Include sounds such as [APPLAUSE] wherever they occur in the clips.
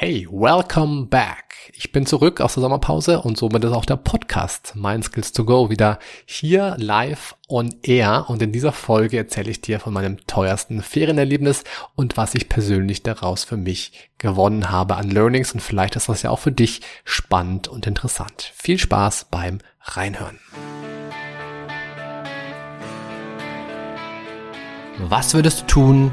Hey, welcome back. Ich bin zurück aus der Sommerpause und somit ist auch der Podcast Mind Skills to Go wieder hier live on air und in dieser Folge erzähle ich dir von meinem teuersten Ferienerlebnis und was ich persönlich daraus für mich gewonnen habe an Learnings und vielleicht ist das ja auch für dich spannend und interessant. Viel Spaß beim Reinhören. Was würdest du tun,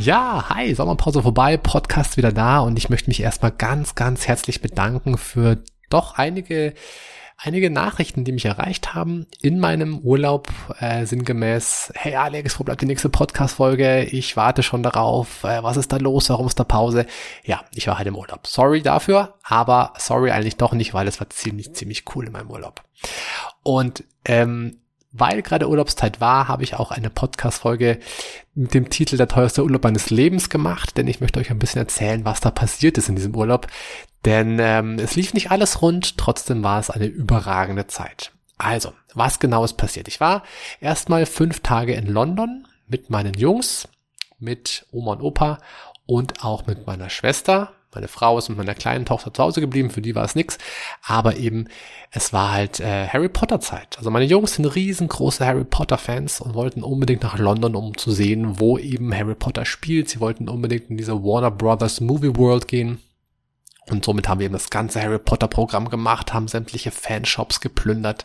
Ja, hi, Sommerpause vorbei, Podcast wieder da und ich möchte mich erstmal ganz, ganz herzlich bedanken für doch einige einige Nachrichten, die mich erreicht haben in meinem Urlaub, äh, sinngemäß, hey Alex, wo bleibt die nächste Podcast-Folge? Ich warte schon darauf. Äh, was ist da los? Warum ist da Pause? Ja, ich war halt im Urlaub. Sorry dafür, aber sorry eigentlich doch nicht, weil es war ziemlich, ziemlich cool in meinem Urlaub. Und ähm, weil gerade Urlaubszeit war, habe ich auch eine Podcast-Folge mit dem Titel Der teuerste Urlaub meines Lebens gemacht, denn ich möchte euch ein bisschen erzählen, was da passiert ist in diesem Urlaub. Denn ähm, es lief nicht alles rund, trotzdem war es eine überragende Zeit. Also, was genau ist passiert? Ich war erstmal fünf Tage in London mit meinen Jungs, mit Oma und Opa und auch mit meiner Schwester meine Frau ist mit meiner kleinen Tochter zu Hause geblieben, für die war es nix. Aber eben, es war halt äh, Harry Potter Zeit. Also meine Jungs sind riesengroße Harry Potter Fans und wollten unbedingt nach London, um zu sehen, wo eben Harry Potter spielt. Sie wollten unbedingt in diese Warner Brothers Movie World gehen. Und somit haben wir eben das ganze Harry Potter Programm gemacht, haben sämtliche Fanshops geplündert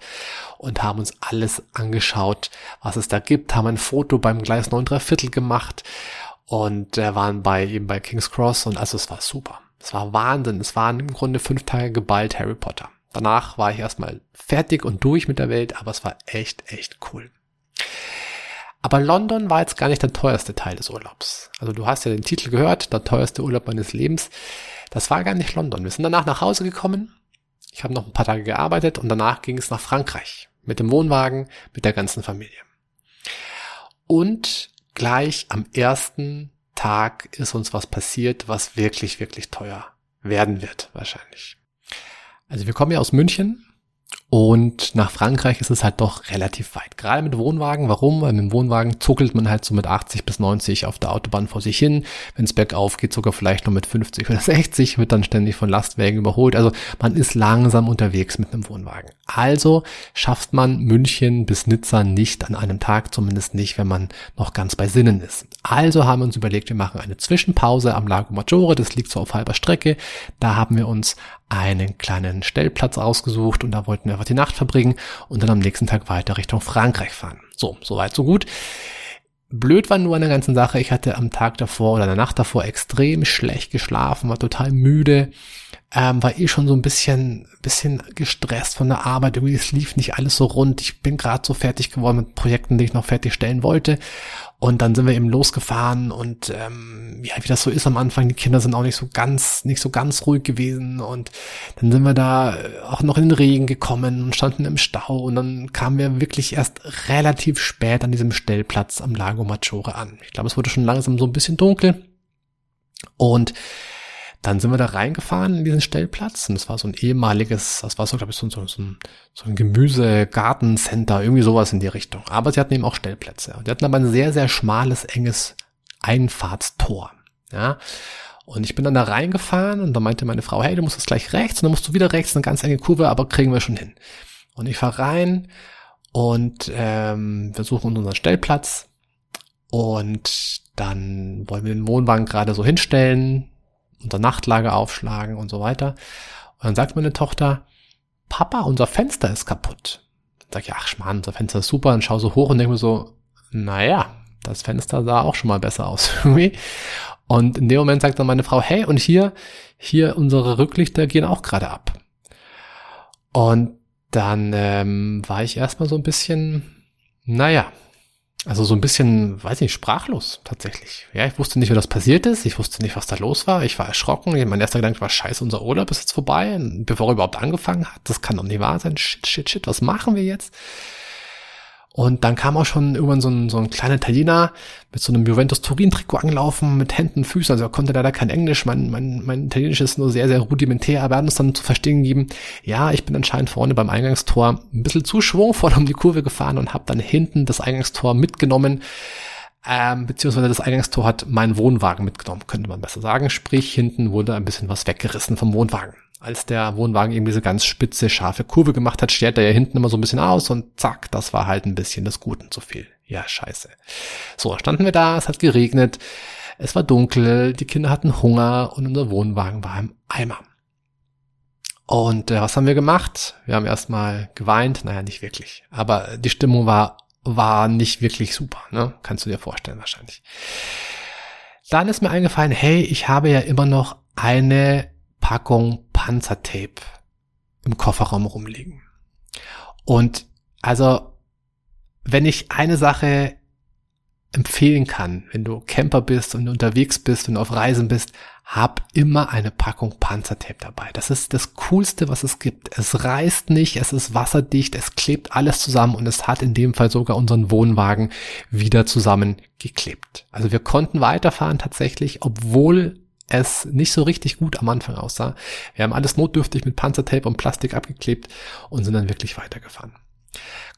und haben uns alles angeschaut, was es da gibt, haben ein Foto beim Gleis 9 Viertel gemacht und äh, waren bei eben bei King's Cross und also es war super. Es war Wahnsinn. Es waren im Grunde fünf Tage geballt Harry Potter. Danach war ich erstmal fertig und durch mit der Welt, aber es war echt, echt cool. Aber London war jetzt gar nicht der teuerste Teil des Urlaubs. Also du hast ja den Titel gehört, der teuerste Urlaub meines Lebens. Das war gar nicht London. Wir sind danach nach Hause gekommen. Ich habe noch ein paar Tage gearbeitet und danach ging es nach Frankreich mit dem Wohnwagen, mit der ganzen Familie. Und gleich am ersten Tag ist uns was passiert, was wirklich, wirklich teuer werden wird, wahrscheinlich. Also wir kommen ja aus München und nach Frankreich ist es halt doch relativ weit. Gerade mit Wohnwagen. Warum? Weil mit dem Wohnwagen zuckelt man halt so mit 80 bis 90 auf der Autobahn vor sich hin. Wenn es bergauf geht, sogar vielleicht nur mit 50 oder [LAUGHS] 60, wird dann ständig von Lastwagen überholt. Also man ist langsam unterwegs mit einem Wohnwagen. Also schafft man München bis Nizza nicht an einem Tag, zumindest nicht, wenn man noch ganz bei Sinnen ist. Also haben wir uns überlegt, wir machen eine Zwischenpause am Lago Maggiore. Das liegt so auf halber Strecke. Da haben wir uns einen kleinen Stellplatz ausgesucht und da wollten wir einfach die Nacht verbringen und dann am nächsten Tag weiter Richtung Frankreich fahren. So, soweit, so gut. Blöd war nur an der ganzen Sache, ich hatte am Tag davor oder der Nacht davor extrem schlecht geschlafen, war total müde, ähm, war eh schon so ein bisschen, bisschen gestresst von der Arbeit. Irgendwie, es lief nicht alles so rund. Ich bin gerade so fertig geworden mit Projekten, die ich noch fertigstellen wollte. Und dann sind wir eben losgefahren und ähm, ja, wie das so ist am Anfang, die Kinder sind auch nicht so ganz, nicht so ganz ruhig gewesen. Und dann sind wir da auch noch in den Regen gekommen und standen im Stau. Und dann kamen wir wirklich erst relativ spät an diesem Stellplatz am Lago Maggiore an. Ich glaube, es wurde schon langsam so ein bisschen dunkel. Und dann sind wir da reingefahren in diesen Stellplatz und es war so ein ehemaliges, das war so, glaube ich, so, so, so ein, so ein Gemüse-Gartencenter, irgendwie sowas in die Richtung. Aber sie hatten eben auch Stellplätze. Und die hatten aber ein sehr, sehr schmales, enges Einfahrtstor. Ja. Und ich bin dann da reingefahren und da meinte meine Frau, hey, du musst jetzt gleich rechts und dann musst du wieder rechts, eine ganz enge Kurve, aber kriegen wir schon hin. Und ich fahre rein und ähm, wir suchen unseren Stellplatz und dann wollen wir den Wohnwagen gerade so hinstellen, unser Nachtlager aufschlagen und so weiter. Und dann sagt meine Tochter, Papa, unser Fenster ist kaputt. Dann sag ich, ach Schmarrn, unser Fenster ist super. Und schau so hoch und denke mir so, naja, das Fenster sah auch schon mal besser aus [LAUGHS] irgendwie. Und in dem Moment sagt dann meine Frau, hey, und hier, hier unsere Rücklichter gehen auch gerade ab. Und dann ähm, war ich erstmal so ein bisschen, naja, also so ein bisschen, weiß nicht, sprachlos tatsächlich. Ja, ich wusste nicht, wie das passiert ist. Ich wusste nicht, was da los war. Ich war erschrocken. Mein erster Gedanke war, scheiße, unser Urlaub ist jetzt vorbei, bevor er überhaupt angefangen hat. Das kann doch nicht wahr sein. Shit, shit, shit, was machen wir jetzt? Und dann kam auch schon irgendwann so ein, so ein kleiner Italiener mit so einem Juventus Turin-Trikot angelaufen, mit Händen und Füßen. Also er konnte leider kein Englisch. Mein, mein, mein Italienisch ist nur sehr, sehr rudimentär. Aber er hat uns dann zu verstehen gegeben, ja, ich bin anscheinend vorne beim Eingangstor ein bisschen zu schwungvoll um die Kurve gefahren und habe dann hinten das Eingangstor mitgenommen. Ähm, beziehungsweise das Eingangstor hat meinen Wohnwagen mitgenommen, könnte man besser sagen. Sprich, hinten wurde ein bisschen was weggerissen vom Wohnwagen als der Wohnwagen eben diese ganz spitze, scharfe Kurve gemacht hat, stellt er ja hinten immer so ein bisschen aus und zack, das war halt ein bisschen des Guten zu viel. Ja, scheiße. So, standen wir da, es hat geregnet, es war dunkel, die Kinder hatten Hunger und unser Wohnwagen war im Eimer. Und äh, was haben wir gemacht? Wir haben erstmal geweint, naja, nicht wirklich. Aber die Stimmung war, war nicht wirklich super, ne? Kannst du dir vorstellen wahrscheinlich. Dann ist mir eingefallen, hey, ich habe ja immer noch eine Packung Panzertape im Kofferraum rumliegen. Und also, wenn ich eine Sache empfehlen kann, wenn du Camper bist und unterwegs bist und auf Reisen bist, hab immer eine Packung Panzertape dabei. Das ist das Coolste, was es gibt. Es reißt nicht, es ist wasserdicht, es klebt alles zusammen und es hat in dem Fall sogar unseren Wohnwagen wieder zusammengeklebt. Also wir konnten weiterfahren tatsächlich, obwohl es nicht so richtig gut am Anfang aussah. Wir haben alles notdürftig mit Panzertape und Plastik abgeklebt und sind dann wirklich weitergefahren.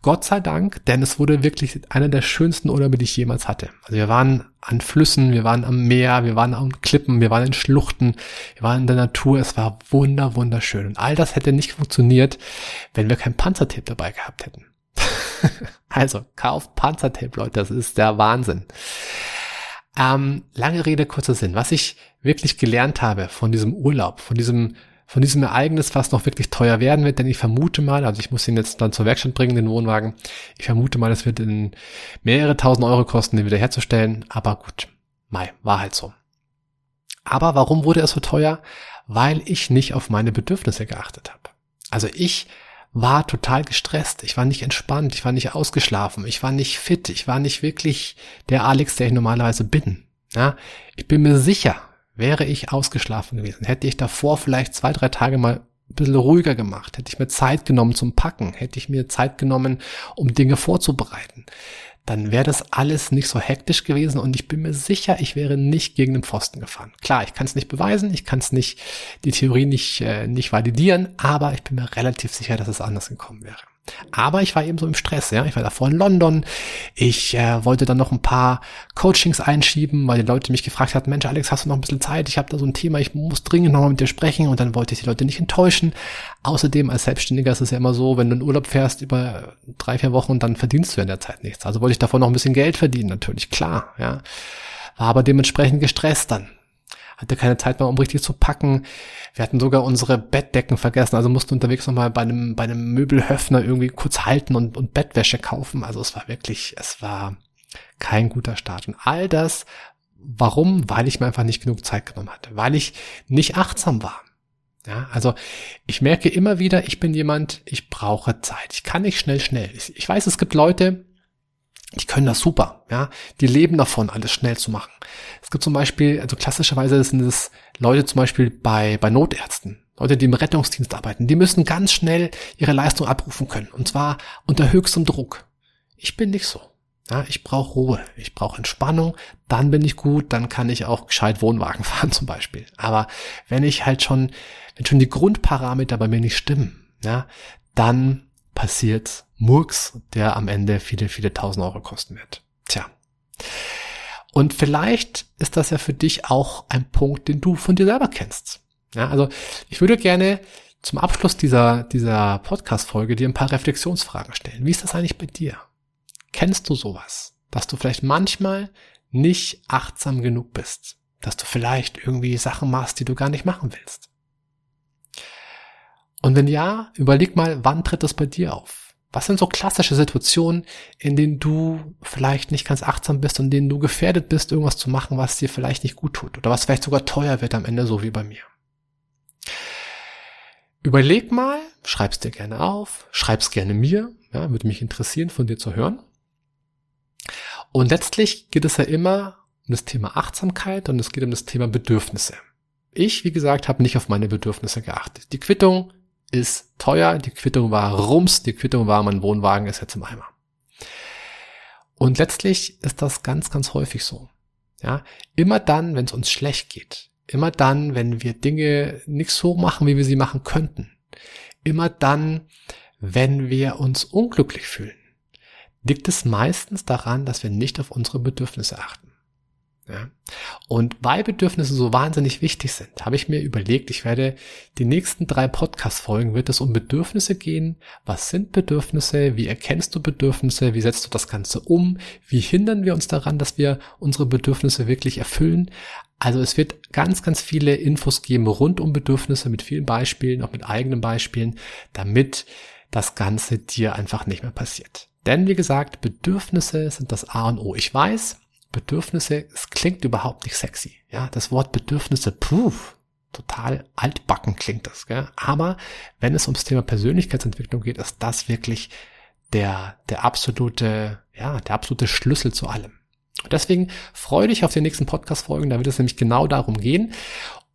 Gott sei Dank, denn es wurde wirklich einer der schönsten Urlaube, die ich jemals hatte. Also wir waren an Flüssen, wir waren am Meer, wir waren an Klippen, wir waren in Schluchten, wir waren in der Natur. Es war wunder, wunderschön. Und all das hätte nicht funktioniert, wenn wir kein Panzertape dabei gehabt hätten. [LAUGHS] also, kauft Panzertape, Leute, das ist der Wahnsinn. Ähm, lange Rede, kurzer Sinn. Was ich wirklich gelernt habe von diesem Urlaub, von diesem, von diesem Ereignis, was noch wirklich teuer werden wird, denn ich vermute mal, also ich muss ihn jetzt dann zur Werkstatt bringen, den Wohnwagen. Ich vermute mal, es wird in mehrere tausend Euro kosten, den wieder herzustellen. Aber gut, Mai, war halt so. Aber warum wurde es so teuer? Weil ich nicht auf meine Bedürfnisse geachtet habe. Also ich war total gestresst. Ich war nicht entspannt. Ich war nicht ausgeschlafen. Ich war nicht fit. Ich war nicht wirklich der Alex, der ich normalerweise bin. Ja, ich bin mir sicher, wäre ich ausgeschlafen gewesen, hätte ich davor vielleicht zwei, drei Tage mal ein bisschen ruhiger gemacht, hätte ich mir Zeit genommen zum Packen, hätte ich mir Zeit genommen, um Dinge vorzubereiten, dann wäre das alles nicht so hektisch gewesen und ich bin mir sicher, ich wäre nicht gegen den Pfosten gefahren. Klar, ich kann es nicht beweisen, ich kann es nicht, die Theorie nicht, äh, nicht validieren, aber ich bin mir relativ sicher, dass es anders gekommen wäre. Aber ich war eben so im Stress, ja. Ich war davor in London. Ich äh, wollte dann noch ein paar Coachings einschieben, weil die Leute mich gefragt hatten, Mensch, Alex, hast du noch ein bisschen Zeit? Ich habe da so ein Thema, ich muss dringend nochmal mit dir sprechen und dann wollte ich die Leute nicht enttäuschen. Außerdem, als Selbstständiger ist es ja immer so, wenn du in Urlaub fährst über drei, vier Wochen, dann verdienst du in der Zeit nichts. Also wollte ich davor noch ein bisschen Geld verdienen, natürlich, klar, ja. War aber dementsprechend gestresst dann hatte keine Zeit mehr, um richtig zu packen. Wir hatten sogar unsere Bettdecken vergessen, also mussten unterwegs nochmal bei einem, bei einem Möbelhöfner irgendwie kurz halten und, und Bettwäsche kaufen. Also es war wirklich, es war kein guter Start. Und all das, warum? Weil ich mir einfach nicht genug Zeit genommen hatte, weil ich nicht achtsam war. Ja, also ich merke immer wieder, ich bin jemand, ich brauche Zeit. Ich kann nicht schnell, schnell. Ich weiß, es gibt Leute, die können das super, ja. Die leben davon, alles schnell zu machen. Es gibt zum Beispiel, also klassischerweise sind es Leute zum Beispiel bei, bei Notärzten, Leute, die im Rettungsdienst arbeiten, die müssen ganz schnell ihre Leistung abrufen können. Und zwar unter höchstem Druck. Ich bin nicht so. Ja, ich brauche Ruhe, ich brauche Entspannung, dann bin ich gut, dann kann ich auch gescheit Wohnwagen [LAUGHS] fahren zum Beispiel. Aber wenn ich halt schon, wenn schon die Grundparameter bei mir nicht stimmen, ja, dann passiert Murks, der am Ende viele, viele tausend Euro kosten wird. Tja. Und vielleicht ist das ja für dich auch ein Punkt, den du von dir selber kennst. Ja, also ich würde gerne zum Abschluss dieser, dieser Podcast-Folge dir ein paar Reflexionsfragen stellen. Wie ist das eigentlich bei dir? Kennst du sowas? Dass du vielleicht manchmal nicht achtsam genug bist? Dass du vielleicht irgendwie Sachen machst, die du gar nicht machen willst? Und wenn ja, überleg mal, wann tritt das bei dir auf? Was sind so klassische Situationen, in denen du vielleicht nicht ganz achtsam bist und in denen du gefährdet bist, irgendwas zu machen, was dir vielleicht nicht gut tut oder was vielleicht sogar teuer wird am Ende, so wie bei mir? Überleg mal, schreib's dir gerne auf, schreib's gerne mir, ja, würde mich interessieren, von dir zu hören. Und letztlich geht es ja immer um das Thema Achtsamkeit und es geht um das Thema Bedürfnisse. Ich, wie gesagt, habe nicht auf meine Bedürfnisse geachtet. Die Quittung ist teuer, die Quittung war rums, die Quittung war, mein Wohnwagen ist jetzt im Eimer. Und letztlich ist das ganz, ganz häufig so. Ja, immer dann, wenn es uns schlecht geht, immer dann, wenn wir Dinge nicht so machen, wie wir sie machen könnten, immer dann, wenn wir uns unglücklich fühlen, liegt es meistens daran, dass wir nicht auf unsere Bedürfnisse achten. Ja. Und weil Bedürfnisse so wahnsinnig wichtig sind, habe ich mir überlegt, ich werde die nächsten drei Podcast-Folgen wird es um Bedürfnisse gehen. Was sind Bedürfnisse? Wie erkennst du Bedürfnisse? Wie setzt du das Ganze um? Wie hindern wir uns daran, dass wir unsere Bedürfnisse wirklich erfüllen? Also es wird ganz, ganz viele Infos geben rund um Bedürfnisse mit vielen Beispielen, auch mit eigenen Beispielen, damit das Ganze dir einfach nicht mehr passiert. Denn wie gesagt, Bedürfnisse sind das A und O. Ich weiß, Bedürfnisse, es klingt überhaupt nicht sexy. Ja, das Wort Bedürfnisse, puh, total altbacken klingt das. Gell? Aber wenn es ums Thema Persönlichkeitsentwicklung geht, ist das wirklich der, der absolute, ja, der absolute Schlüssel zu allem. Und deswegen freue dich auf die nächsten Podcast-Folgen, da wird es nämlich genau darum gehen.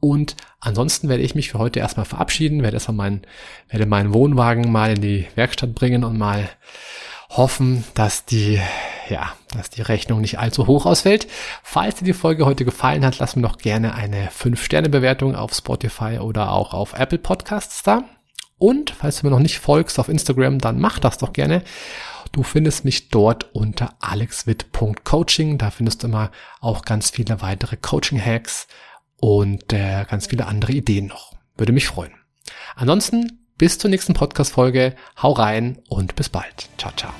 Und ansonsten werde ich mich für heute erstmal verabschieden, werde erstmal meinen, werde meinen Wohnwagen mal in die Werkstatt bringen und mal hoffen, dass die, ja, dass die Rechnung nicht allzu hoch ausfällt. Falls dir die Folge heute gefallen hat, lass mir doch gerne eine 5-Sterne-Bewertung auf Spotify oder auch auf Apple Podcasts da. Und falls du mir noch nicht folgst auf Instagram, dann mach das doch gerne. Du findest mich dort unter alexwit.coaching. Da findest du immer auch ganz viele weitere Coaching-Hacks und äh, ganz viele andere Ideen noch. Würde mich freuen. Ansonsten bis zur nächsten Podcast-Folge. Hau rein und bis bald. Ciao, ciao.